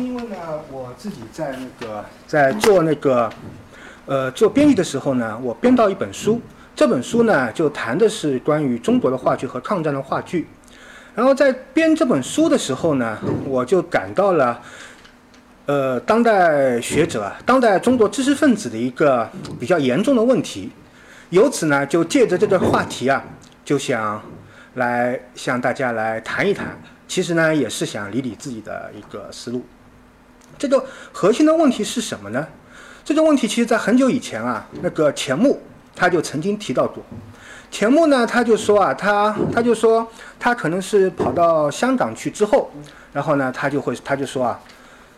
是因为呢，我自己在那个在做那个呃做编译的时候呢，我编到一本书，这本书呢就谈的是关于中国的话剧和抗战的话剧。然后在编这本书的时候呢，我就感到了呃当代学者、当代中国知识分子的一个比较严重的问题。由此呢，就借着这个话题啊，就想来向大家来谈一谈。其实呢，也是想理理自己的一个思路。这个核心的问题是什么呢？这个问题其实在很久以前啊，那个钱穆他就曾经提到过。钱穆呢，他就说啊，他他就说他可能是跑到香港去之后，然后呢，他就会他就说啊，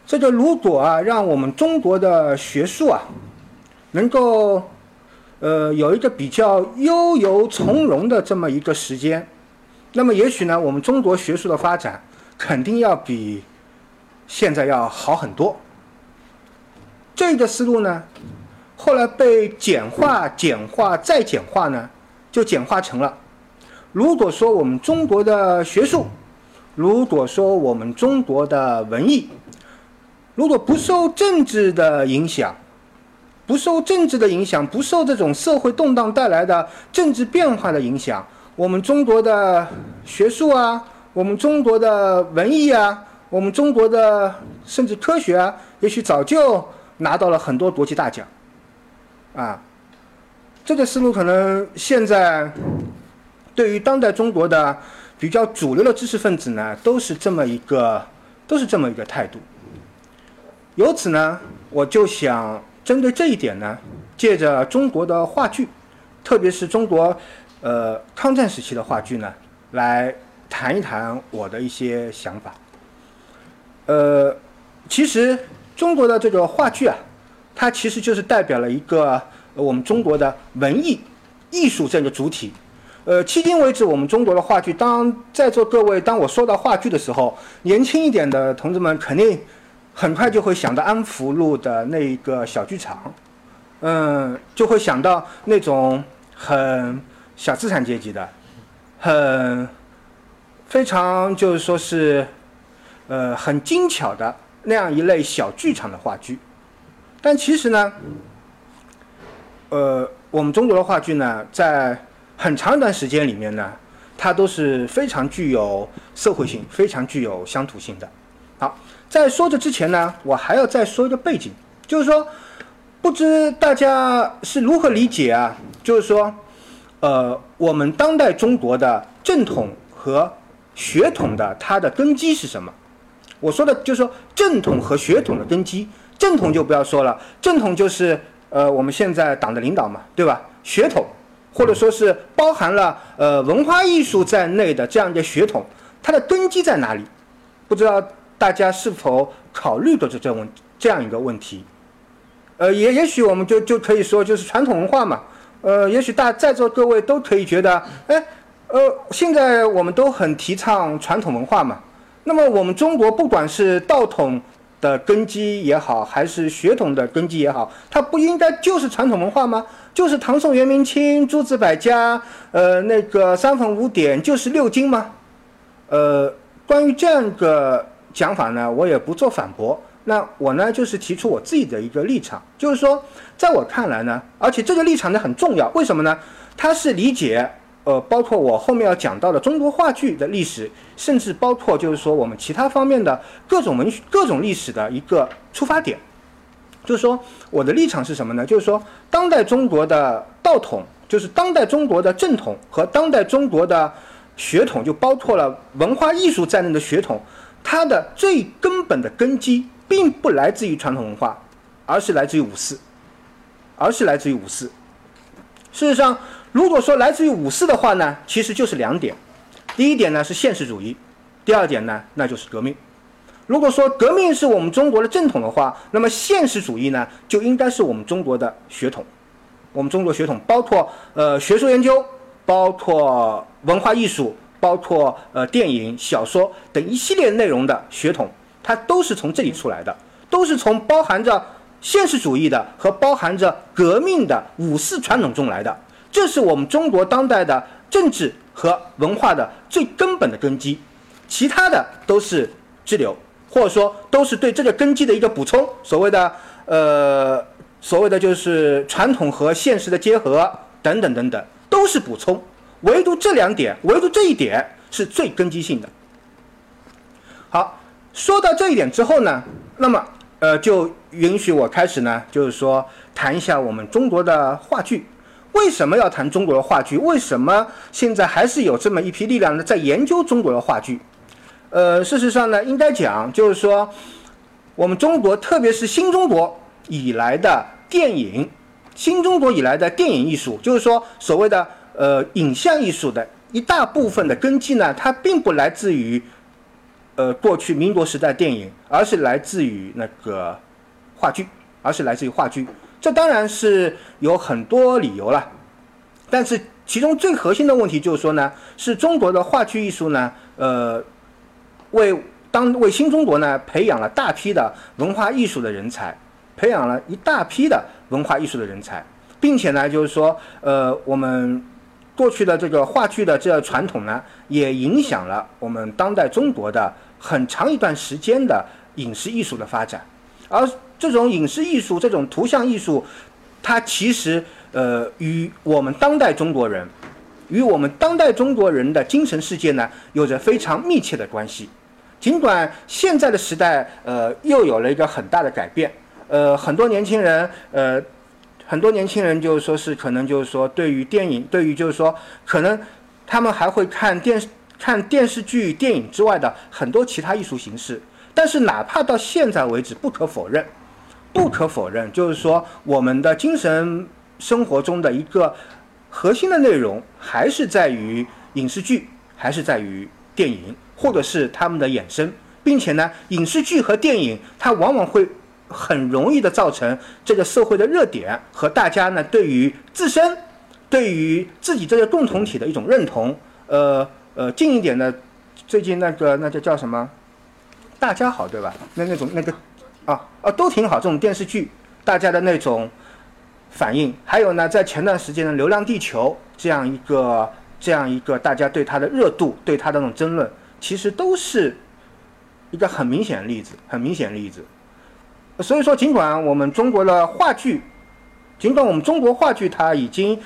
这个如果啊，让我们中国的学术啊，能够呃有一个比较悠游从容的这么一个时间。那么也许呢，我们中国学术的发展肯定要比现在要好很多。这个思路呢，后来被简化、简化再简化呢，就简化成了：如果说我们中国的学术，如果说我们中国的文艺，如果不受政治的影响，不受政治的影响，不受这种社会动荡带来的政治变化的影响。我们中国的学术啊，我们中国的文艺啊，我们中国的甚至科学啊，也许早就拿到了很多国际大奖，啊，这个思路可能现在对于当代中国的比较主流的知识分子呢，都是这么一个，都是这么一个态度。由此呢，我就想针对这一点呢，借着中国的话剧，特别是中国。呃，抗战时期的话剧呢，来谈一谈我的一些想法。呃，其实中国的这个话剧啊，它其实就是代表了一个我们中国的文艺艺术这个主体。呃，迄今为止，我们中国的话剧，当在座各位当我说到话剧的时候，年轻一点的同志们肯定很快就会想到安福路的那一个小剧场，嗯，就会想到那种很。小资产阶级的，很非常就是说是，呃，很精巧的那样一类小剧场的话剧，但其实呢，呃，我们中国的话剧呢，在很长一段时间里面呢，它都是非常具有社会性、非常具有乡土性的。好，在说这之前呢，我还要再说一个背景，就是说，不知大家是如何理解啊？就是说。呃，我们当代中国的正统和血统的它的根基是什么？我说的就是说正统和血统的根基。正统就不要说了，正统就是呃我们现在党的领导嘛，对吧？血统或者说是包含了呃文化艺术在内的这样一个血统，它的根基在哪里？不知道大家是否考虑过这这问这样一个问题？呃，也也许我们就就可以说就是传统文化嘛。呃，也许大在座各位都可以觉得，哎，呃，现在我们都很提倡传统文化嘛。那么我们中国不管是道统的根基也好，还是血统的根基也好，它不应该就是传统文化吗？就是唐宋元明清诸子百家，呃，那个三坟五典就是六经吗？呃，关于这样一个讲法呢，我也不做反驳。那我呢，就是提出我自己的一个立场，就是说，在我看来呢，而且这个立场呢很重要，为什么呢？它是理解，呃，包括我后面要讲到的中国话剧的历史，甚至包括就是说我们其他方面的各种文学、各种历史的一个出发点。就是说，我的立场是什么呢？就是说，当代中国的道统，就是当代中国的正统和当代中国的血统，就包括了文化艺术在内的血统，它的最根本的根基。并不来自于传统文化，而是来自于五四，而是来自于五四。事实上，如果说来自于五四的话呢，其实就是两点。第一点呢是现实主义，第二点呢那就是革命。如果说革命是我们中国的正统的话，那么现实主义呢，就应该是我们中国的血统。我们中国血统包括呃学术研究，包括文化艺术，包括呃电影、小说等一系列内容的血统，它都是从这里出来的，都是从包含着现实主义的和包含着革命的五四传统中来的。这是我们中国当代的政治和文化的最根本的根基，其他的都是支流。或者说都是对这个根基的一个补充，所谓的呃，所谓的就是传统和现实的结合等等等等，都是补充。唯独这两点，唯独这一点是最根基性的。好，说到这一点之后呢，那么呃，就允许我开始呢，就是说谈一下我们中国的话剧。为什么要谈中国的话剧？为什么现在还是有这么一批力量呢，在研究中国的话剧？呃，事实上呢，应该讲就是说，我们中国，特别是新中国以来的电影，新中国以来的电影艺术，就是说所谓的呃影像艺术的一大部分的根基呢，它并不来自于呃过去民国时代电影，而是来自于那个话剧，而是来自于话剧。这当然是有很多理由了，但是其中最核心的问题就是说呢，是中国的话剧艺术呢，呃。为当为新中国呢培养了大批的文化艺术的人才，培养了一大批的文化艺术的人才，并且呢，就是说，呃，我们过去的这个话剧的这个传统呢，也影响了我们当代中国的很长一段时间的影视艺术的发展。而这种影视艺术、这种图像艺术，它其实呃与我们当代中国人，与我们当代中国人的精神世界呢，有着非常密切的关系。尽管现在的时代，呃，又有了一个很大的改变，呃，很多年轻人，呃，很多年轻人就是说是可能就是说对于电影，对于就是说可能他们还会看电视、看电视剧、电影之外的很多其他艺术形式。但是哪怕到现在为止，不可否认，不可否认，就是说我们的精神生活中的一个核心的内容，还是在于影视剧，还是在于电影。或者是他们的衍生，并且呢，影视剧和电影它往往会很容易的造成这个社会的热点和大家呢对于自身、对于自己这个共同体的一种认同。呃呃，近一点的，最近那个那叫叫什么？大家好，对吧？那那种那个啊啊都挺好，这种电视剧大家的那种反应，还有呢，在前段时间的《流浪地球》这样一个这样一个大家对它的热度、对它的那种争论。其实都是一个很明显的例子，很明显的例子。所以说，尽管我们中国的话剧，尽管我们中国话剧它已经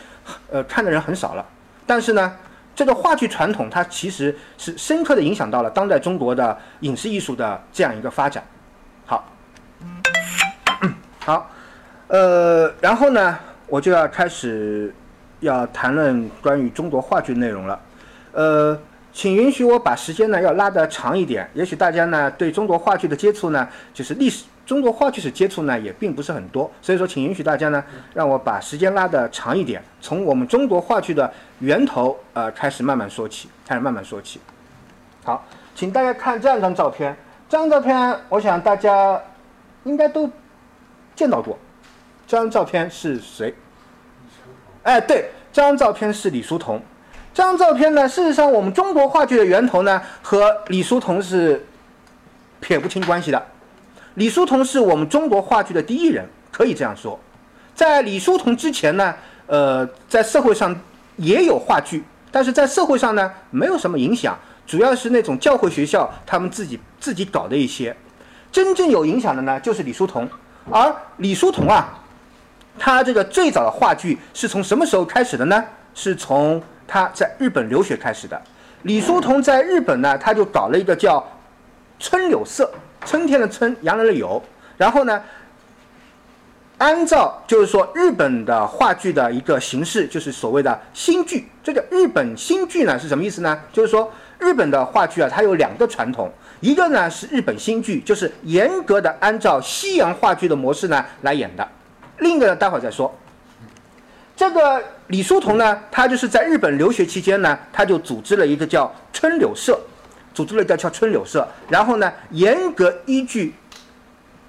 呃看的人很少了，但是呢，这个话剧传统它其实是深刻的影响到了当代中国的影视艺术的这样一个发展。好，好，呃，然后呢，我就要开始要谈论关于中国话剧内容了，呃。请允许我把时间呢要拉得长一点。也许大家呢对中国话剧的接触呢，就是历史中国话剧史接触呢也并不是很多，所以说请允许大家呢让我把时间拉得长一点，从我们中国话剧的源头呃开始慢慢说起，开始慢慢说起。好，请大家看这样一张照片，这张照片我想大家应该都见到过。这张照片是谁？哎，对，这张照片是李叔同。这张照片呢，事实上，我们中国话剧的源头呢，和李叔同是撇不清关系的。李叔同是我们中国话剧的第一人，可以这样说。在李叔同之前呢，呃，在社会上也有话剧，但是在社会上呢，没有什么影响，主要是那种教会学校他们自己自己搞的一些。真正有影响的呢，就是李叔同。而李叔同啊，他这个最早的话剧是从什么时候开始的呢？是从他在日本留学开始的，李叔同在日本呢，他就搞了一个叫春柳社，春天的春，洋人的友。然后呢，按照就是说日本的话剧的一个形式，就是所谓的新剧。这个日本新剧呢是什么意思呢？就是说日本的话剧啊，它有两个传统，一个呢是日本新剧，就是严格的按照西洋话剧的模式呢来演的；另一个呢，待会儿再说。这个李叔同呢，他就是在日本留学期间呢，他就组织了一个叫春柳社。组织了一个叫春柳社，然后呢，严格依据，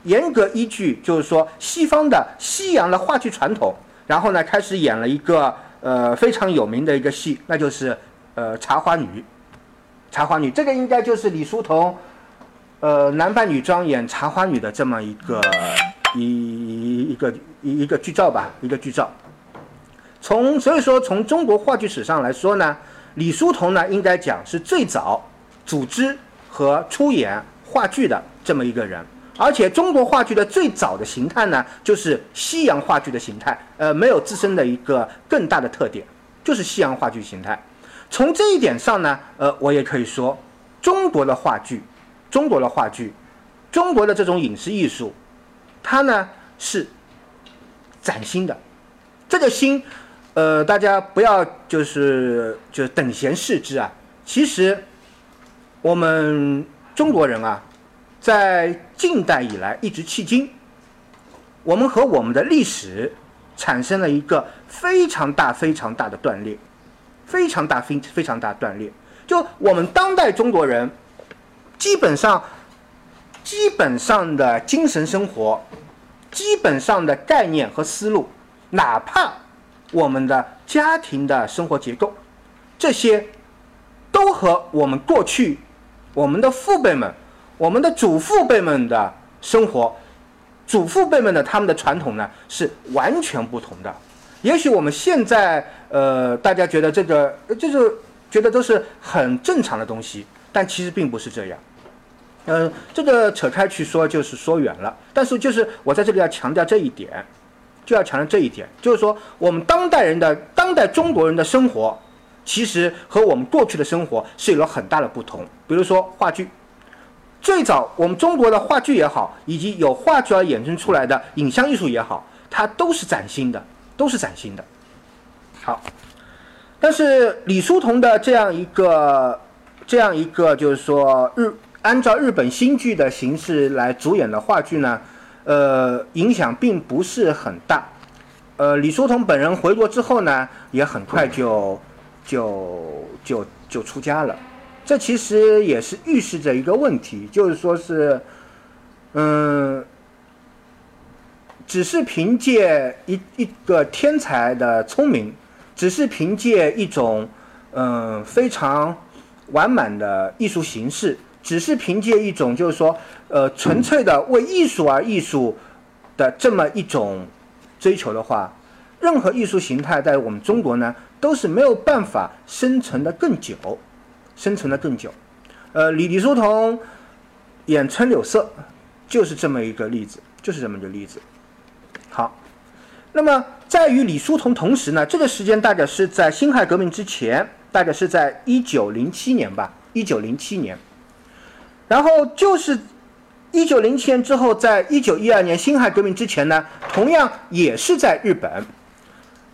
严格依据就是说西方的西洋的话剧传统，然后呢，开始演了一个呃非常有名的一个戏，那就是呃《茶花女》。茶花女，这个应该就是李叔同，呃男扮女装演茶花女的这么一个一一个一一个剧照吧，一个剧照。从所以说，从中国话剧史上来说呢，李叔同呢应该讲是最早组织和出演话剧的这么一个人。而且中国话剧的最早的形态呢，就是西洋话剧的形态，呃，没有自身的一个更大的特点，就是西洋话剧形态。从这一点上呢，呃，我也可以说，中国的话剧，中国的话剧，中国的这种影视艺术，它呢是崭新的，这个新。呃，大家不要就是就等闲视之啊！其实，我们中国人啊，在近代以来一直迄今，我们和我们的历史产生了一个非常大、非常大的断裂，非常大、非非常大断裂。就我们当代中国人，基本上、基本上的精神生活，基本上的概念和思路，哪怕。我们的家庭的生活结构，这些都和我们过去我们的父辈们、我们的祖父辈们的生活、祖父辈们的他们的传统呢是完全不同的。也许我们现在呃，大家觉得这个就是觉得都是很正常的东西，但其实并不是这样。嗯，这个扯开去说就是说远了，但是就是我在这里要强调这一点。就要强调这一点，就是说，我们当代人的当代中国人的生活，其实和我们过去的生活是有了很大的不同。比如说话剧，最早我们中国的话剧也好，以及有话剧而衍生出来的影像艺术也好，它都是崭新的，都是崭新的。好，但是李叔同的这样一个这样一个，就是说日按照日本新剧的形式来主演的话剧呢？呃，影响并不是很大。呃，李叔同本人回国之后呢，也很快就就就就出家了。这其实也是预示着一个问题，就是说是，嗯，只是凭借一一个天才的聪明，只是凭借一种嗯非常完满的艺术形式。只是凭借一种就是说，呃，纯粹的为艺术而艺术的这么一种追求的话，任何艺术形态在我们中国呢，都是没有办法生存的更久，生存的更久。呃，李李叔同演春柳色就是这么一个例子，就是这么一个例子。好，那么在与李叔同同时呢，这个时间大概是在辛亥革命之前，大概是在一九零七年吧，一九零七年。然后就是一九零七年之后，在一九一二年辛亥革命之前呢，同样也是在日本，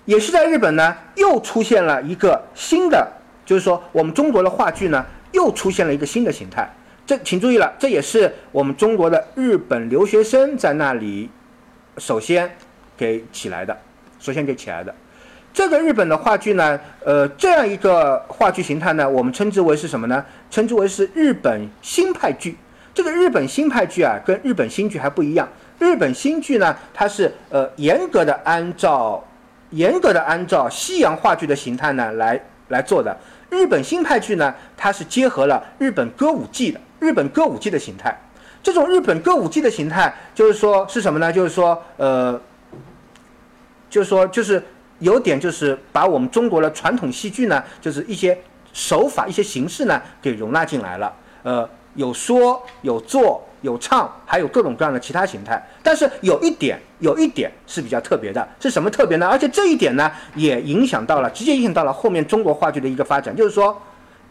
也是在日本呢，又出现了一个新的，就是说我们中国的话剧呢，又出现了一个新的形态。这请注意了，这也是我们中国的日本留学生在那里首先给起来的，首先给起来的。这个日本的话剧呢，呃，这样一个话剧形态呢，我们称之为是什么呢？称之为是日本新派剧。这个日本新派剧啊，跟日本新剧还不一样。日本新剧呢，它是呃严格的按照严格的按照西洋话剧的形态呢来来做的。日本新派剧呢，它是结合了日本歌舞伎的日本歌舞伎的形态。这种日本歌舞伎的形态，就是说是什么呢？就是说呃，就是说就是。有点就是把我们中国的传统戏剧呢，就是一些手法、一些形式呢，给容纳进来了。呃，有说有做有唱，还有各种各样的其他形态。但是有一点，有一点是比较特别的，是什么特别呢？而且这一点呢，也影响到了，直接影响到了后面中国话剧的一个发展。就是说，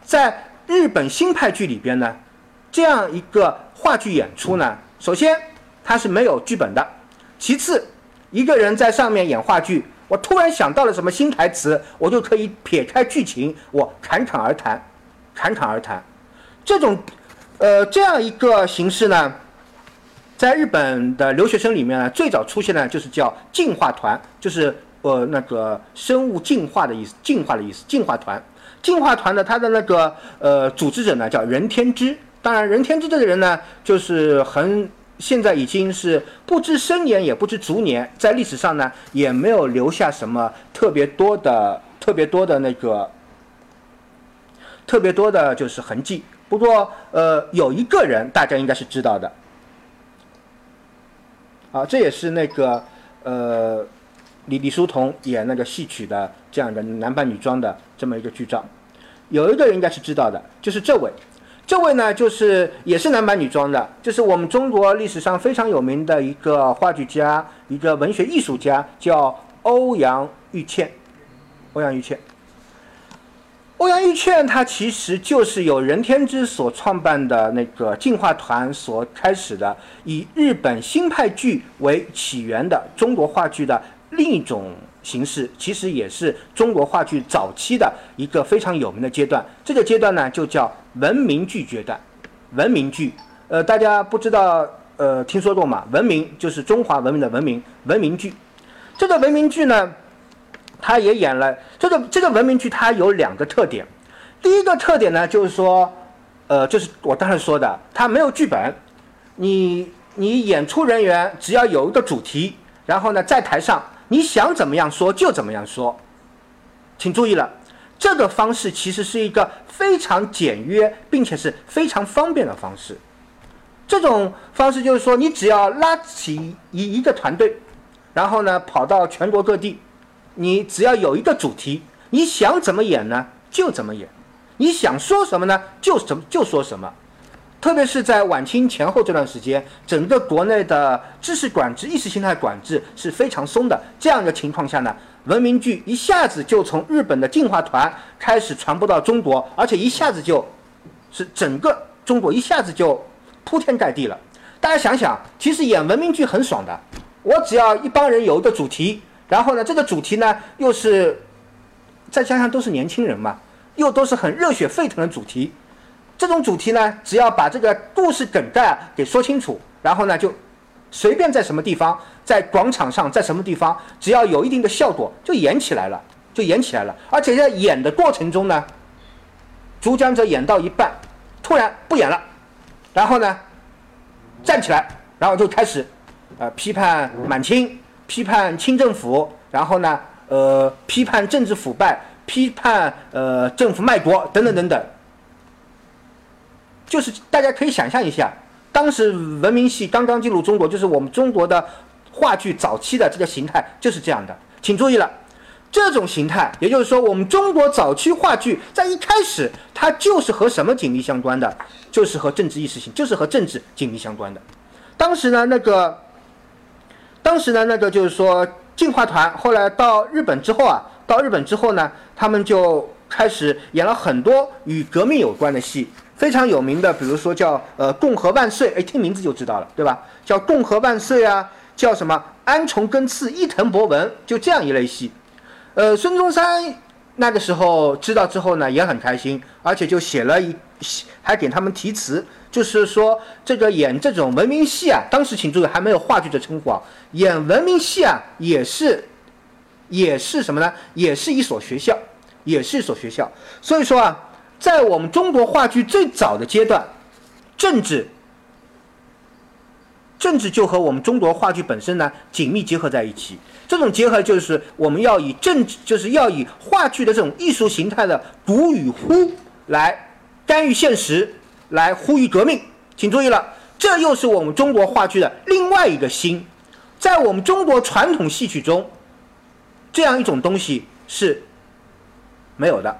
在日本新派剧里边呢，这样一个话剧演出呢，首先它是没有剧本的，其次一个人在上面演话剧。我突然想到了什么新台词，我就可以撇开剧情，我侃侃而谈，侃侃而谈。这种，呃，这样一个形式呢，在日本的留学生里面呢，最早出现的就是叫进化团，就是呃那个生物进化的意思，进化的意思，进化团。进化团的他的那个呃组织者呢叫任天之，当然任天之这个人呢就是很现在已经是不知生年也不知卒年，在历史上呢也没有留下什么特别多的特别多的那个特别多的就是痕迹。不过呃有一个人大家应该是知道的，啊这也是那个呃李李叔同演那个戏曲的这样一个男扮女装的这么一个剧照，有一个人应该是知道的，就是这位。这位呢，就是也是男扮女装的，就是我们中国历史上非常有名的一个话剧家，一个文学艺术家，叫欧阳玉倩。欧阳玉倩，欧阳玉倩，她其实就是由任天之所创办的那个进化团所开始的，以日本新派剧为起源的中国话剧的另一种形式，其实也是中国话剧早期的一个非常有名的阶段。这个阶段呢，就叫文明剧阶段。文明剧，呃，大家不知道，呃，听说过吗？文明就是中华文明的文明，文明剧。这个文明剧呢，他也演了这个这个文明剧，它有两个特点。第一个特点呢，就是说，呃，就是我当时说的，它没有剧本，你你演出人员只要有一个主题，然后呢，在台上你想怎么样说就怎么样说。请注意了，这个方式其实是一个非常简约并且是非常方便的方式。这种方式就是说，你只要拉起一一个团队，然后呢跑到全国各地，你只要有一个主题，你想怎么演呢就怎么演，你想说什么呢就怎么就说什么。特别是在晚清前后这段时间，整个国内的知识管制、意识形态管制是非常松的。这样的情况下呢，文明剧一下子就从日本的进化团开始传播到中国，而且一下子就是整个中国一下子就铺天盖地了。大家想想，其实演文明剧很爽的，我只要一帮人有一个主题，然后呢，这个主题呢又是再加上都是年轻人嘛，又都是很热血沸腾的主题。这种主题呢，只要把这个故事梗概给说清楚，然后呢就随便在什么地方，在广场上，在什么地方，只要有一定的效果，就演起来了，就演起来了。而且在演的过程中呢，主讲者演到一半，突然不演了，然后呢站起来，然后就开始呃批判满清，批判清政府，然后呢呃批判政治腐败，批判呃政府卖国等等等等。就是大家可以想象一下，当时文明戏刚刚进入中国，就是我们中国的话剧早期的这个形态就是这样的。请注意了，这种形态，也就是说，我们中国早期话剧在一开始它就是和什么紧密相关的，就是和政治意识形，就是和政治紧密相关的。当时呢，那个，当时呢，那个就是说进化团后来到日本之后啊，到日本之后呢，他们就开始演了很多与革命有关的戏。非常有名的，比如说叫呃《共和万岁》，哎，听名字就知道了，对吧？叫《共和万岁》啊，叫什么《安重根次伊藤博文》，就这样一类戏。呃，孙中山那个时候知道之后呢，也很开心，而且就写了一，还给他们题词，就是说这个演这种文明戏啊，当时请注意还没有话剧的称呼啊，演文明戏啊，也是，也是什么呢？也是一所学校，也是一所学校。所以说啊。在我们中国话剧最早的阶段，政治，政治就和我们中国话剧本身呢紧密结合在一起。这种结合就是我们要以政治，就是要以话剧的这种艺术形态的鼓与呼来干预现实，来呼吁革命。请注意了，这又是我们中国话剧的另外一个新。在我们中国传统戏曲中，这样一种东西是没有的。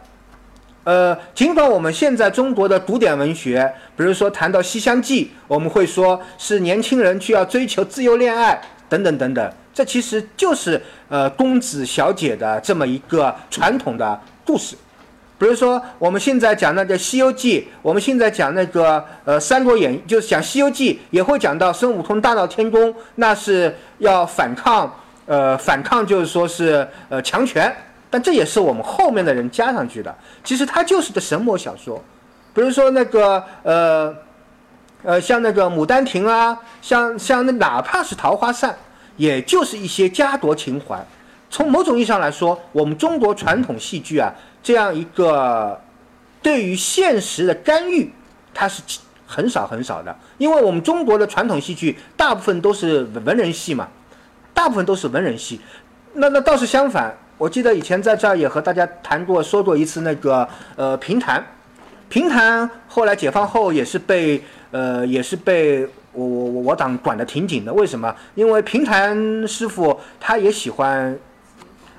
呃，尽管我们现在中国的古典文学，比如说谈到《西厢记》，我们会说是年轻人需要追求自由恋爱等等等等，这其实就是呃公子小姐的这么一个传统的故事。比如说我们现在讲那个《西游记》，我们现在讲那个呃《三国演义》，就是讲《西游记》，也会讲到孙悟空大闹天宫，那是要反抗，呃反抗就是说是呃强权。但这也是我们后面的人加上去的。其实它就是个神魔小说，比如说那个呃呃，像那个《牡丹亭》啊，像像那哪怕是《桃花扇》，也就是一些家国情怀。从某种意义上来说，我们中国传统戏剧啊，这样一个对于现实的干预，它是很少很少的。因为我们中国的传统戏剧大部分都是文人戏嘛，大部分都是文人戏。那那倒是相反，我记得以前在这儿也和大家谈过说过一次那个呃评弹，评弹后来解放后也是被呃也是被。我我我我党管的挺紧的，为什么？因为评弹师傅他也喜欢，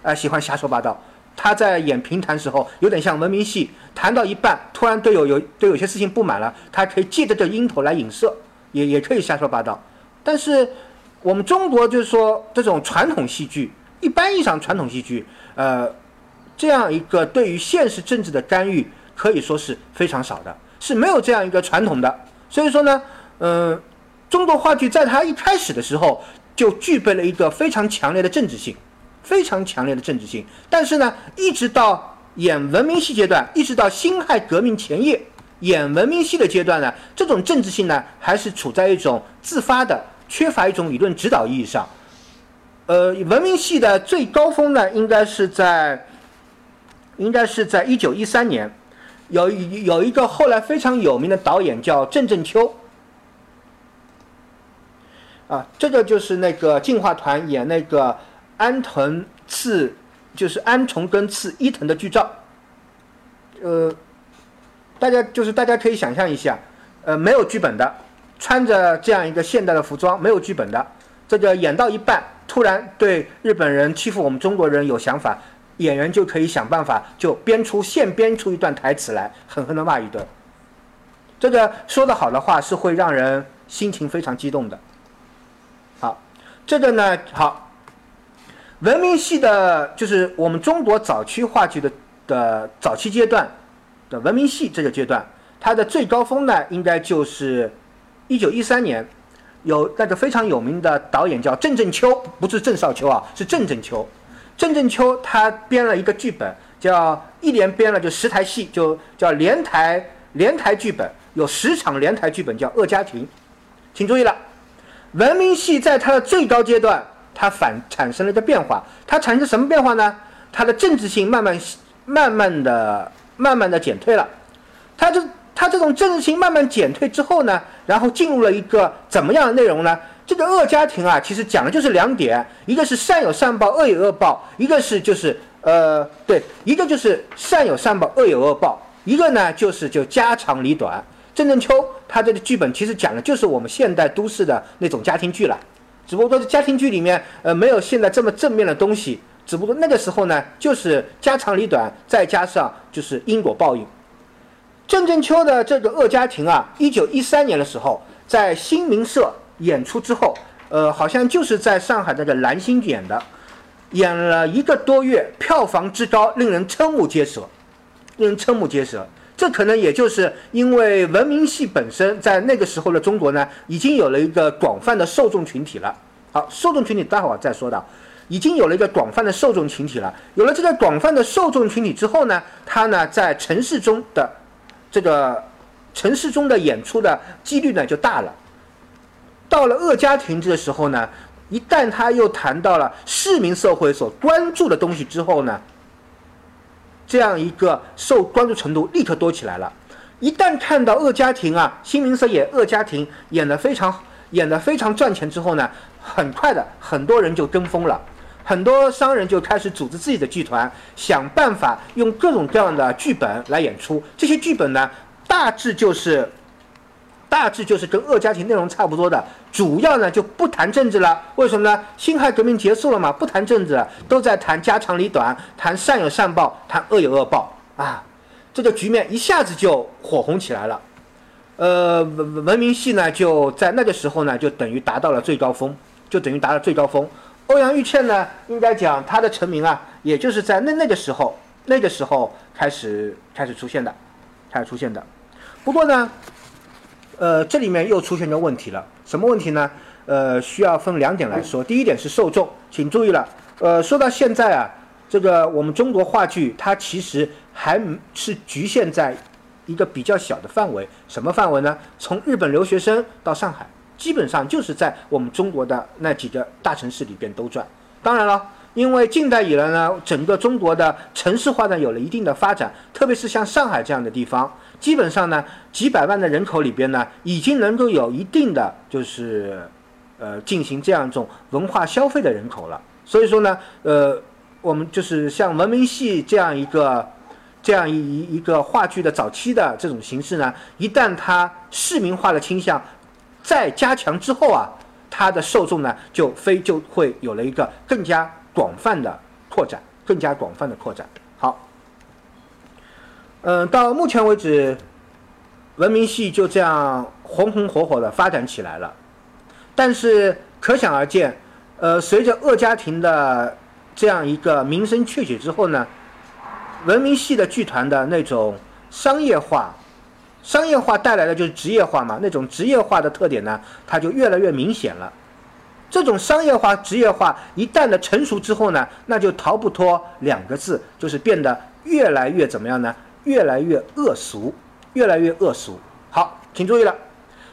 啊喜欢瞎说八道。他在演评弹时候，有点像文明戏，谈到一半，突然对有有对有些事情不满了，他可以借着这音头来影射，也也可以瞎说八道。但是我们中国就是说这种传统戏剧，一般意义上传统戏剧，呃，这样一个对于现实政治的干预，可以说是非常少的，是没有这样一个传统的。所以说呢，嗯。中国话剧在它一开始的时候就具备了一个非常强烈的政治性，非常强烈的政治性。但是呢，一直到演文明戏阶段，一直到辛亥革命前夜演文明戏的阶段呢，这种政治性呢还是处在一种自发的、缺乏一种理论指导意义上。呃，文明戏的最高峰呢，应该是在，应该是在一九一三年，有有一个后来非常有名的导演叫郑振秋。啊，这个就是那个进化团演那个安藤次，就是安重根次伊藤的剧照。呃，大家就是大家可以想象一下，呃，没有剧本的，穿着这样一个现代的服装，没有剧本的，这个演到一半，突然对日本人欺负我们中国人有想法，演员就可以想办法就编出现编出一段台词来，狠狠的骂一顿。这个说的好的话是会让人心情非常激动的。这个呢，好，文明戏的，就是我们中国早期话剧的的早期阶段的文明戏这个阶段，它的最高峰呢，应该就是一九一三年，有那个非常有名的导演叫郑振秋，不是郑少秋啊，是郑振秋。郑振秋他编了一个剧本，叫一连编了就十台戏，就叫连台连台剧本，有十场连台剧本叫《恶家庭》，请注意了。文明系在它的最高阶段，它反产生了一个变化。它产生什么变化呢？它的政治性慢慢、慢慢的、慢慢的减退了。它这、它这种政治性慢慢减退之后呢，然后进入了一个怎么样的内容呢？这个恶家庭啊，其实讲的就是两点：一个是善有善报，恶有恶报；一个是就是呃，对，一个就是善有善报，恶有恶报；一个呢就是就家长里短。郑振秋他这个剧本其实讲的就是我们现代都市的那种家庭剧了，只不过说家庭剧里面呃没有现在这么正面的东西，只不过那个时候呢就是家长里短，再加上就是因果报应。郑振秋的这个恶家庭啊，一九一三年的时候在新民社演出之后，呃好像就是在上海这个蓝星演的，演了一个多月，票房之高令人瞠目结舌，令人瞠目结舌。这可能也就是因为文明戏本身在那个时候的中国呢，已经有了一个广泛的受众群体了。好，受众群体待会儿再说到，已经有了一个广泛的受众群体了。有了这个广泛的受众群体之后呢，它呢在城市中的这个城市中的演出的几率呢就大了。到了恶家庭这个时候呢，一旦他又谈到了市民社会所关注的东西之后呢。这样一个受关注程度立刻多起来了。一旦看到恶家庭啊，新民社演恶家庭演得非常演得非常赚钱之后呢，很快的很多人就跟风了，很多商人就开始组织自己的剧团，想办法用各种各样的剧本来演出。这些剧本呢，大致就是。大致就是跟恶家庭内容差不多的，主要呢就不谈政治了。为什么呢？辛亥革命结束了嘛，不谈政治了，都在谈家长里短，谈善有善报，谈恶有恶报啊。这个局面一下子就火红起来了。呃，文文明戏呢就在那个时候呢就等于达到了最高峰，就等于达到最高峰。欧阳玉倩呢，应该讲她的成名啊，也就是在那那个时候，那个时候开始开始出现的，开始出现的。不过呢。呃，这里面又出现个问题了，什么问题呢？呃，需要分两点来说。第一点是受众，请注意了。呃，说到现在啊，这个我们中国话剧它其实还是局限在一个比较小的范围。什么范围呢？从日本留学生到上海，基本上就是在我们中国的那几个大城市里边都转。当然了，因为近代以来呢，整个中国的城市化呢有了一定的发展，特别是像上海这样的地方，基本上呢几百万的人口里边呢，已经能够有一定的就是呃进行这样一种文化消费的人口了。所以说呢，呃，我们就是像文明戏这样一个这样一一一个话剧的早期的这种形式呢，一旦它市民化的倾向再加强之后啊，它的受众呢就非就会有了一个更加。广泛的扩展，更加广泛的扩展。好，嗯，到目前为止，文明戏就这样红红火火的发展起来了。但是可想而知，呃，随着鄂家庭的这样一个名声鹊起之后呢，文明戏的剧团的那种商业化，商业化带来的就是职业化嘛，那种职业化的特点呢，它就越来越明显了。这种商业化、职业化一旦的成熟之后呢，那就逃不脱两个字，就是变得越来越怎么样呢？越来越恶俗，越来越恶俗。好，请注意了，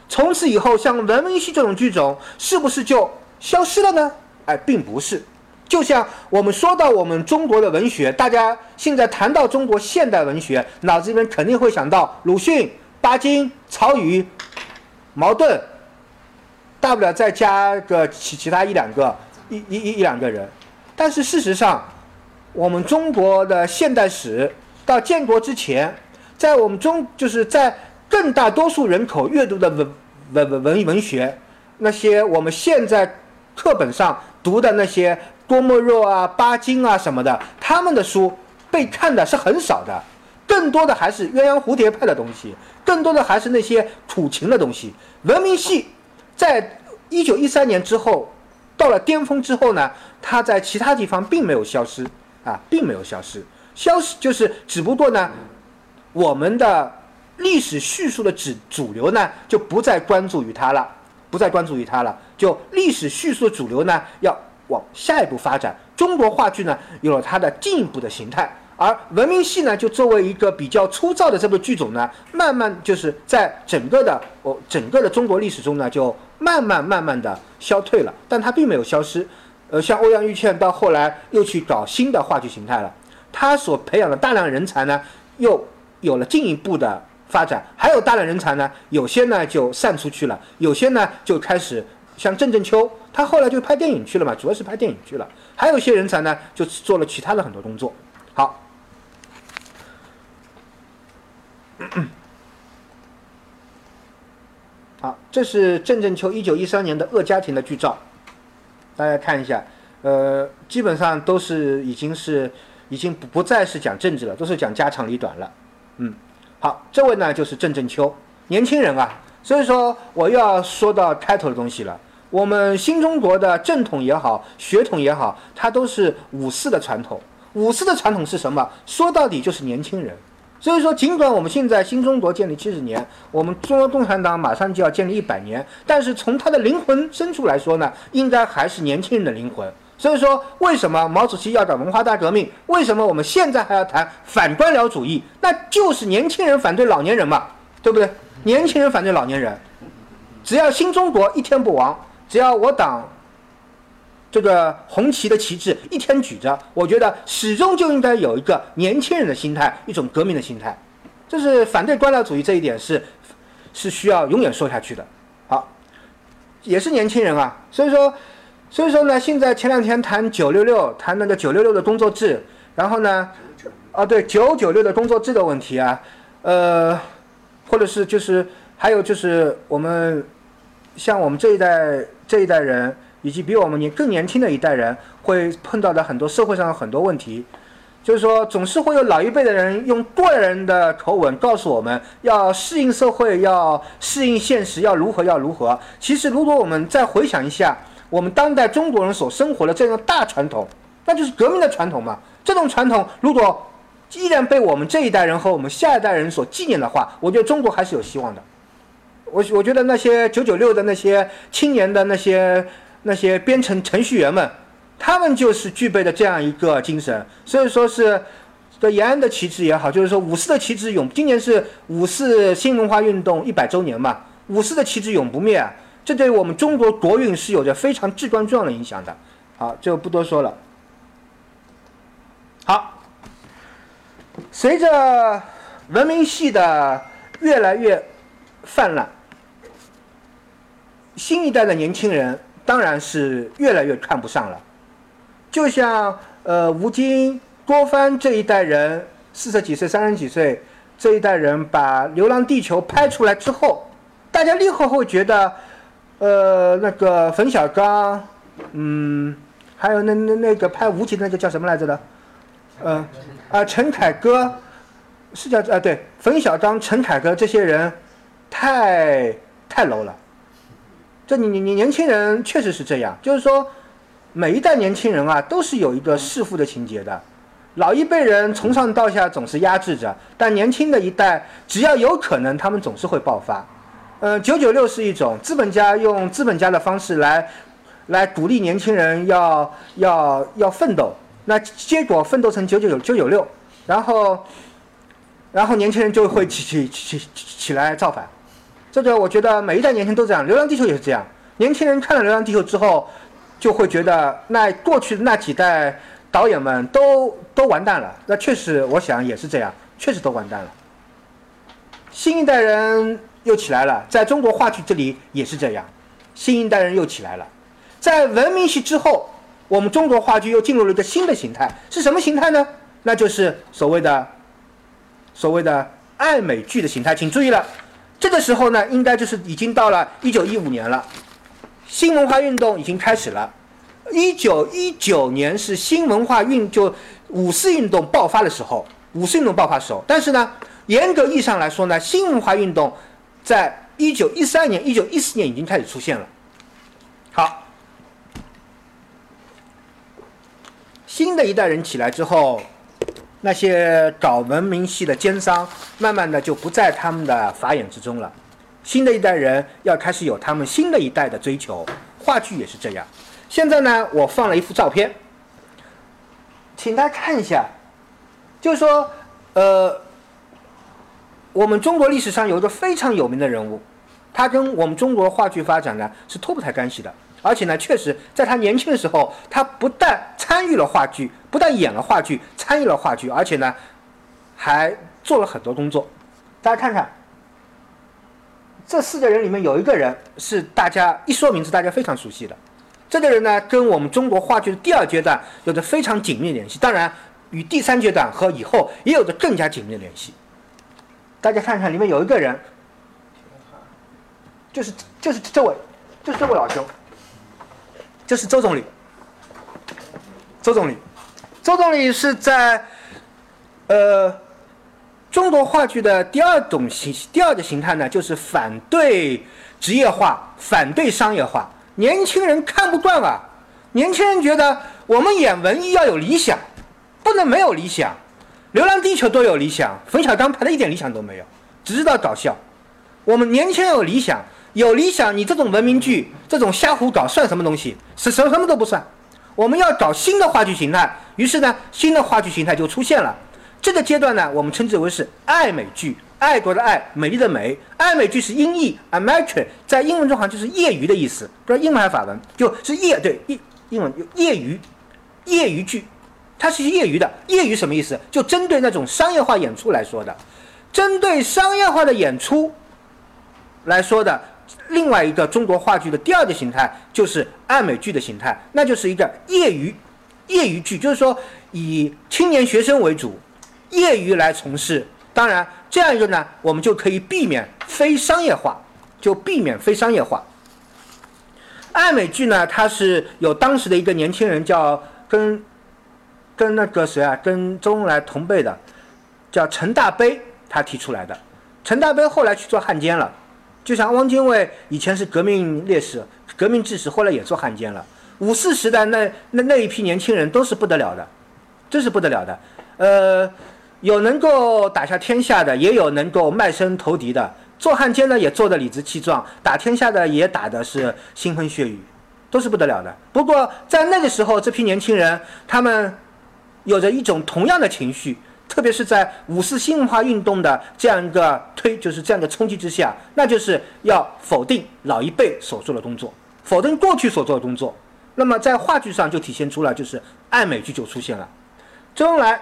从此以后，像文明戏这种剧种是不是就消失了呢？哎，并不是。就像我们说到我们中国的文学，大家现在谈到中国现代文学，脑子里面肯定会想到鲁迅、巴金、曹禺、茅盾。大不了再加个其其他一两个一一一一两个人，但是事实上，我们中国的现代史到建国之前，在我们中就是在更大多数人口阅读的文文文文文学，那些我们现在课本上读的那些多莫若啊、巴金啊什么的，他们的书被看的是很少的，更多的还是鸳鸯蝴蝶派的东西，更多的还是那些苦情的东西，文明戏。在一九一三年之后，到了巅峰之后呢，它在其他地方并没有消失啊，并没有消失，消失就是只不过呢，我们的历史叙述的主主流呢就不再关注于它了，不再关注于它了，就历史叙述的主流呢要往下一步发展，中国话剧呢有了它的进一步的形态。而文明戏呢，就作为一个比较粗糙的这个剧种呢，慢慢就是在整个的哦整个的中国历史中呢，就慢慢慢慢的消退了。但它并没有消失。呃，像欧阳玉倩到后来又去搞新的话剧形态了，他所培养的大量人才呢，又有了进一步的发展。还有大量人才呢，有些呢就散出去了，有些呢就开始像郑正秋，他后来就拍电影去了嘛，主要是拍电影去了。还有一些人才呢，就做了其他的很多工作。好。好，这是郑正秋一九一三年的《恶家庭》的剧照，大家看一下，呃，基本上都是已经是已经不不再是讲政治了，都是讲家长里短了。嗯，好，这位呢就是郑正秋，年轻人啊，所以说我又要说到开头的东西了。我们新中国的正统也好，血统也好，它都是五四的传统。五四的传统是什么？说到底就是年轻人。所以说，尽管我们现在新中国建立七十年，我们中国共产党马上就要建立一百年，但是从他的灵魂深处来说呢，应该还是年轻人的灵魂。所以说，为什么毛主席要搞文化大革命？为什么我们现在还要谈反官僚主义？那就是年轻人反对老年人嘛，对不对？年轻人反对老年人，只要新中国一天不亡，只要我党。这个红旗的旗帜一天举着，我觉得始终就应该有一个年轻人的心态，一种革命的心态，这是反对官僚主义这一点是是需要永远说下去的。好，也是年轻人啊，所以说，所以说呢，现在前两天谈九六六，谈那个九六六的工作制，然后呢，啊对九九六的工作制的问题啊，呃，或者是就是还有就是我们像我们这一代这一代人。以及比我们年更年轻的一代人会碰到的很多社会上的很多问题，就是说总是会有老一辈的人用过来人的口吻告诉我们要适应社会，要适应现实，要如何要如何。其实如果我们再回想一下我们当代中国人所生活的这样大传统，那就是革命的传统嘛。这种传统如果依然被我们这一代人和我们下一代人所纪念的话，我觉得中国还是有希望的。我我觉得那些九九六的那些青年的那些。那些编程程序员们，他们就是具备的这样一个精神，所以说是这延安的旗帜也好，就是说五四的旗帜永，今年是五四新文化运动一百周年嘛，五四的旗帜永不灭，这对我们中国国运是有着非常至关重要的影响的。好，就不多说了。好，随着文明系的越来越泛滥，新一代的年轻人当然是越来越看不上了。就像呃吴京、郭帆这一代人，四十几岁、三十几岁这一代人把《流浪地球》拍出来之后，大家立刻会觉得，呃，那个冯小刚，嗯，还有那那那个拍无极的那个叫什么来着的？呃，啊，陈凯歌，是叫啊对，冯小刚、陈凯歌这些人，太太 low 了。你你你年轻人确实是这样，就是说，每一代年轻人啊，都是有一个弑父的情节的。老一辈人从上到下总是压制着，但年轻的一代只要有可能，他们总是会爆发。呃，九九六是一种资本家用资本家的方式来来鼓励年轻人要要要奋斗。那结果奋斗成九九九九九六，然后，然后年轻人就会起起起起来造反。这个我觉得每一代年轻都这样，《流浪地球》也是这样。年轻人看了《流浪地球》之后，就会觉得那过去的那几代导演们都都完蛋了。那确实，我想也是这样，确实都完蛋了。新一代人又起来了，在中国话剧这里也是这样，新一代人又起来了，在文明戏之后。我们中国话剧又进入了一个新的形态，是什么形态呢？那就是所谓的所谓的爱美剧的形态。请注意了，这个时候呢，应该就是已经到了一九一五年了，新文化运动已经开始了。一九一九年是新文化运就五四运动爆发的时候，五四运动爆发的时候。但是呢，严格意义上来说呢，新文化运动在一九一三年、一九一四年已经开始出现了。好。新的一代人起来之后，那些搞文明系的奸商，慢慢的就不在他们的法眼之中了。新的一代人要开始有他们新的一代的追求，话剧也是这样。现在呢，我放了一幅照片，请大家看一下，就是说，呃，我们中国历史上有一个非常有名的人物，他跟我们中国话剧发展呢是脱不开干系的。而且呢，确实在他年轻的时候，他不但参与了话剧，不但演了话剧，参与了话剧，而且呢，还做了很多工作。大家看看，这四个人里面有一个人是大家一说名字大家非常熟悉的，这个人呢，跟我们中国话剧的第二阶段有着非常紧密联系，当然与第三阶段和以后也有着更加紧密的联系。大家看看里面有一个人，就是就是这位，就是这位老兄。就是周总理，周总理，周总理是在，呃，中国话剧的第二种形第二个形态呢，就是反对职业化，反对商业化。年轻人看不惯啊，年轻人觉得我们演文艺要有理想，不能没有理想。流浪地球都有理想，冯小刚拍的一点理想都没有，只知道搞笑。我们年轻人有理想。有理想，你这种文明剧，这种瞎胡搞算什么东西？是什什么都不算。我们要找新的话剧形态，于是呢，新的话剧形态就出现了。这个阶段呢，我们称之为是爱美剧，爱国的爱，美丽的美。爱美剧是音译，amateur，在英文中好像就是业余的意思，不知道英文还是法文，就是业对业英文业余，业余剧，它是业余的。业余什么意思？就针对那种商业化演出来说的，针对商业化的演出来说的。另外一个中国话剧的第二个形态就是爱美剧的形态，那就是一个业余业余剧，就是说以青年学生为主，业余来从事。当然，这样一个呢，我们就可以避免非商业化，就避免非商业化。爱美剧呢，它是有当时的一个年轻人叫跟跟那个谁啊，跟周恩来同辈的，叫陈大悲，他提出来的。陈大悲后来去做汉奸了。就像汪精卫以前是革命烈士、革命志士，后来也做汉奸了。五四时代那那那一批年轻人都是不得了的，真是不得了的。呃，有能够打下天下的，也有能够卖身投敌的。做汉奸呢，也做得理直气壮；打天下的也打的是腥风血雨，都是不得了的。不过在那个时候，这批年轻人他们有着一种同样的情绪。特别是在五四新文化运动的这样一个推，就是这样的冲击之下，那就是要否定老一辈所做的工作，否定过去所做的工作。那么在话剧上就体现出了，就是爱美剧就出现了。周恩来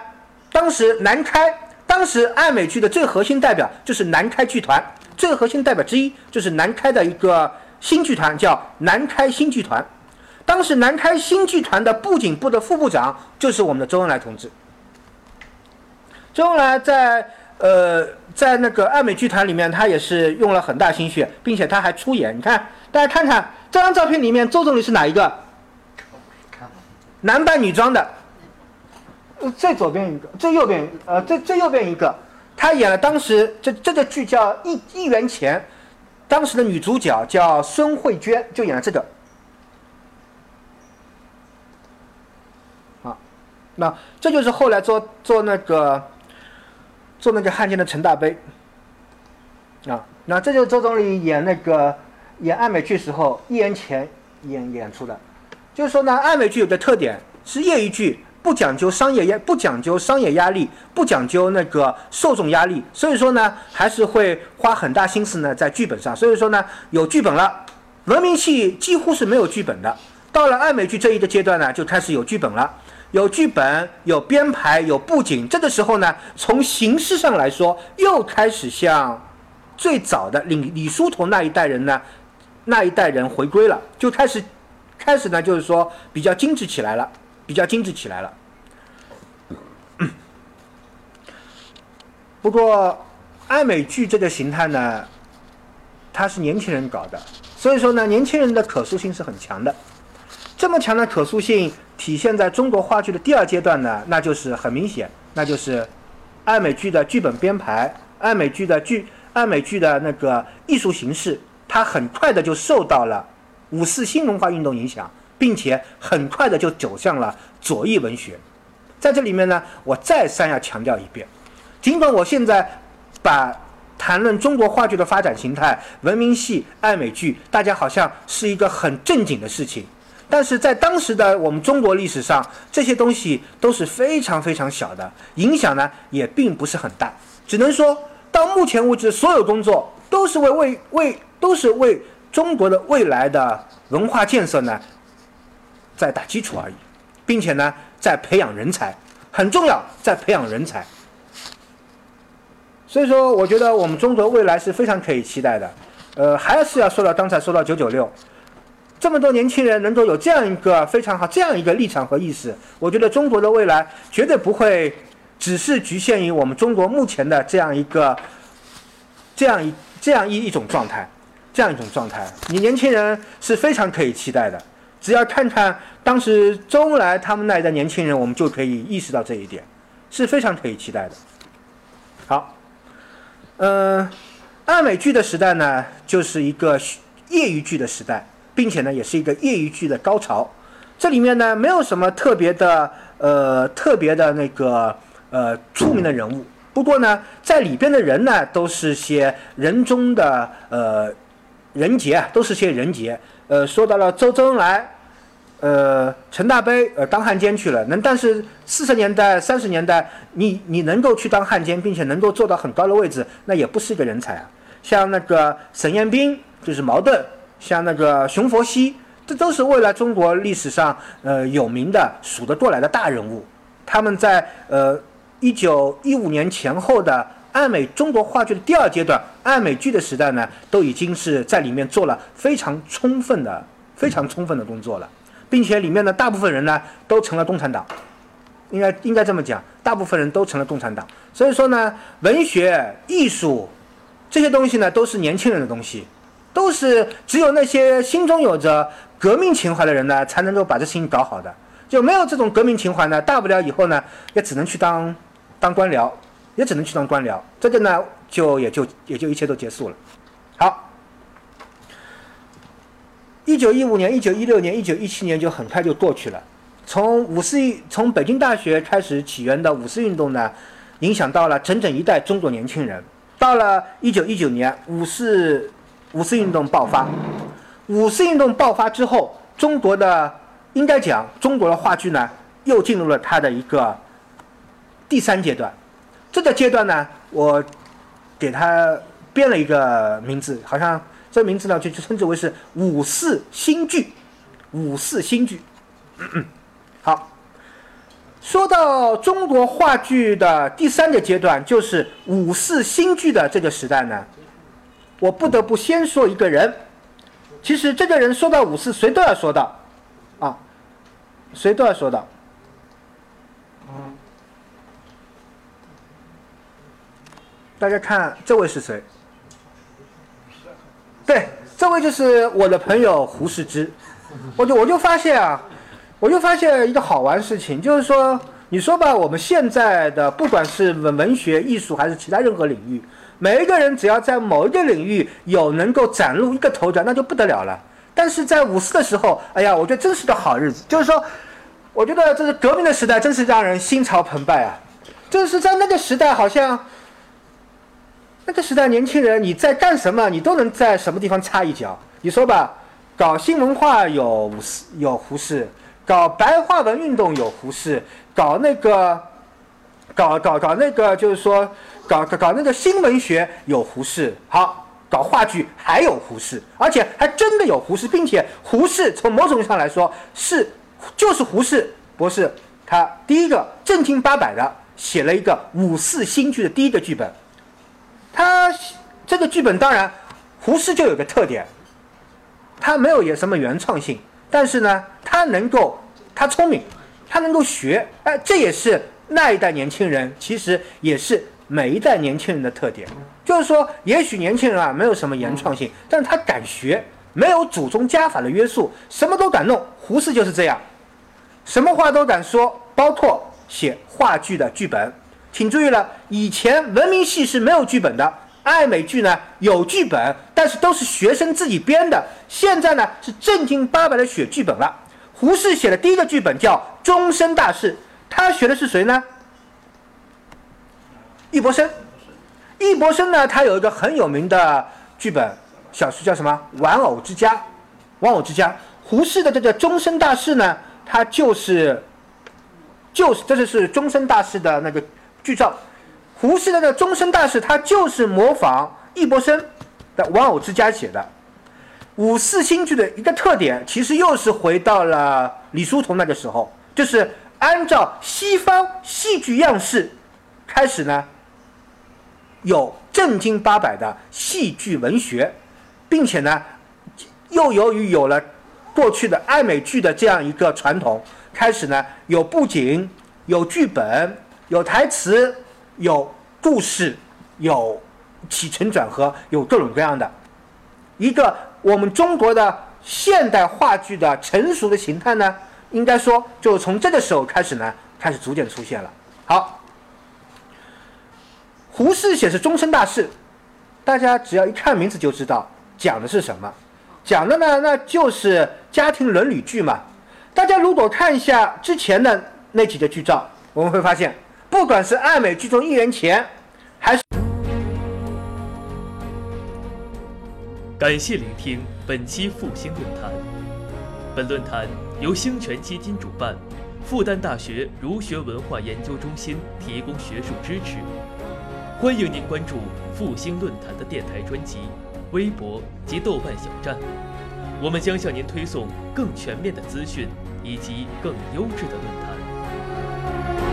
当时南开，当时爱美剧的最核心代表就是南开剧团，最核心代表之一就是南开的一个新剧团，叫南开新剧团。当时南开新剧团的布景部的副部长就是我们的周恩来同志。周恩来在呃在那个爱美剧团里面，他也是用了很大心血，并且他还出演。你看，大家看看这张照片里面，周总理是哪一个？男扮女装的。最左边一个，最右边呃最最右边一个，他演了当时这这个剧叫《一一元钱》，当时的女主角叫孙慧娟，就演了这个。好那这就是后来做做那个做那个汉奸的陈大悲啊，那这就是周总理演那个演爱美剧时候一元钱演演出的，就是说呢，爱美剧有个特点是业余剧，不讲究商业压，不讲究商业压力，不讲究那个受众压力，所以说呢，还是会花很大心思呢在剧本上，所以说呢，有剧本了，文明戏几乎是没有剧本的，到了爱美剧这一个阶段呢，就开始有剧本了。有剧本，有编排，有布景。这个时候呢，从形式上来说，又开始向最早的李李叔同那一代人呢，那一代人回归了，就开始开始呢，就是说比较精致起来了，比较精致起来了。不过，爱美剧这个形态呢，它是年轻人搞的，所以说呢，年轻人的可塑性是很强的。这么强的可塑性体现在中国话剧的第二阶段呢，那就是很明显，那就是爱美剧的剧本编排，爱美剧的剧，爱美剧的那个艺术形式，它很快的就受到了五四新文化运动影响，并且很快的就走向了左翼文学。在这里面呢，我再三要强调一遍，尽管我现在把谈论中国话剧的发展形态，文明戏、爱美剧，大家好像是一个很正经的事情。但是在当时的我们中国历史上，这些东西都是非常非常小的，影响呢也并不是很大。只能说到目前为止，所有工作都是为为为都是为中国的未来的文化建设呢在打基础而已，并且呢在培养人才，很重要，在培养人才。所以说，我觉得我们中国未来是非常可以期待的。呃，还是要说到刚才说到九九六。这么多年轻人能够有这样一个非常好这样一个立场和意识，我觉得中国的未来绝对不会只是局限于我们中国目前的这样一个这样一这样一一种状态，这样一种状态，你年轻人是非常可以期待的。只要看看当时周恩来他们那一代年轻人，我们就可以意识到这一点，是非常可以期待的。好，嗯，爱美剧的时代呢，就是一个业余剧的时代。并且呢，也是一个业余剧的高潮。这里面呢，没有什么特别的，呃，特别的那个，呃，出名的人物。不过呢，在里边的人呢，都是些人中的，呃，人杰啊，都是些人杰。呃，说到了周周恩来，呃，陈大悲，呃，当汉奸去了。能，但是四十年代、三十年代，你你能够去当汉奸，并且能够做到很高的位置，那也不是一个人才啊。像那个沈彦斌，就是茅盾。像那个熊佛西，这都是未来中国历史上呃有名的数得过来的大人物。他们在呃一九一五年前后的爱美中国话剧的第二阶段，爱美剧的时代呢，都已经是在里面做了非常充分的、非常充分的工作了，并且里面的大部分人呢都成了共产党，应该应该这么讲，大部分人都成了共产党。所以说呢，文学、艺术这些东西呢，都是年轻人的东西。都是只有那些心中有着革命情怀的人呢，才能够把这事情搞好的。就没有这种革命情怀呢，大不了以后呢，也只能去当当官僚，也只能去当官僚。这个呢，就也就也就一切都结束了。好，一九一五年、一九一六年、一九一七年就很快就过去了。从五四从北京大学开始起源的五四运动呢，影响到了整整一代中国年轻人。到了一九一九年，五四。五四运动爆发，五四运动爆发之后，中国的应该讲中国的话剧呢，又进入了它的一个第三阶段。这个阶段呢，我给它编了一个名字，好像这名字呢就就称之为是五四新剧。五四新剧，好，说到中国话剧的第三个阶段，就是五四新剧的这个时代呢，我不得不先说一个人。其实这个人说到五四，谁都要说到，啊，谁都要说到。大家看这位是谁？对，这位就是我的朋友胡适之。我就我就发现啊，我就发现一个好玩事情，就是说，你说吧，我们现在的不管是文文学、艺术还是其他任何领域，每一个人只要在某一个领域有能够崭露一个头角，那就不得了了。但是在五四的时候，哎呀，我觉得真是个好日子，就是说，我觉得这是革命的时代，真是让人心潮澎湃啊！就是在那个时代，好像。那个时代，年轻人你在干什么？你都能在什么地方插一脚。你说吧，搞新文化有五四有胡适，搞白话文运动有胡适，搞那个，搞搞搞那个，就是说，搞搞搞那个新文学有胡适。好，搞话剧还有胡适，而且还真的有胡适，并且胡适从某种意义上来说是就是胡适博士，他第一个正经八百的写了一个五四新剧的第一个剧本。他这个剧本当然，胡适就有个特点，他没有有什么原创性，但是呢，他能够，他聪明，他能够学，哎，这也是那一代年轻人，其实也是每一代年轻人的特点。就是说，也许年轻人啊没有什么原创性，但是他敢学，没有祖宗家法的约束，什么都敢弄。胡适就是这样，什么话都敢说，包括写话剧的剧本。请注意了，以前文明戏是没有剧本的，爱美剧呢有剧本，但是都是学生自己编的。现在呢是正经八百的写剧本了。胡适写的第一个剧本叫《终身大事》，他学的是谁呢？易卜生。易卜生呢，他有一个很有名的剧本小说叫什么《玩偶之家》。玩偶之家。胡适的这个《终身大事》呢，他就是，就是这就是《终身大事》的那个。剧照，胡适的那个终身大事，他就是模仿易卜生的《玩偶之家》写的。五四新剧的一个特点，其实又是回到了李叔同那个时候，就是按照西方戏剧样式开始呢，有正经八百的戏剧文学，并且呢，又由于有了过去的爱美剧的这样一个传统，开始呢有布景，有剧本。有台词，有故事，有起承转合，有各种各样的，一个我们中国的现代话剧的成熟的形态呢，应该说就从这个时候开始呢，开始逐渐出现了。好，胡适写是终身大事，大家只要一看名字就知道讲的是什么，讲的呢那就是家庭伦理剧嘛。大家如果看一下之前的那几个剧照，我们会发现。不管是爱美剧中一元钱，还是感谢聆听本期复兴论坛。本论坛由兴泉基金主办，复旦大学儒学文化研究中心提供学术支持。欢迎您关注复兴论坛的电台专辑微博及豆瓣小站我们将向您推送更全面的资讯以及更优质的论坛。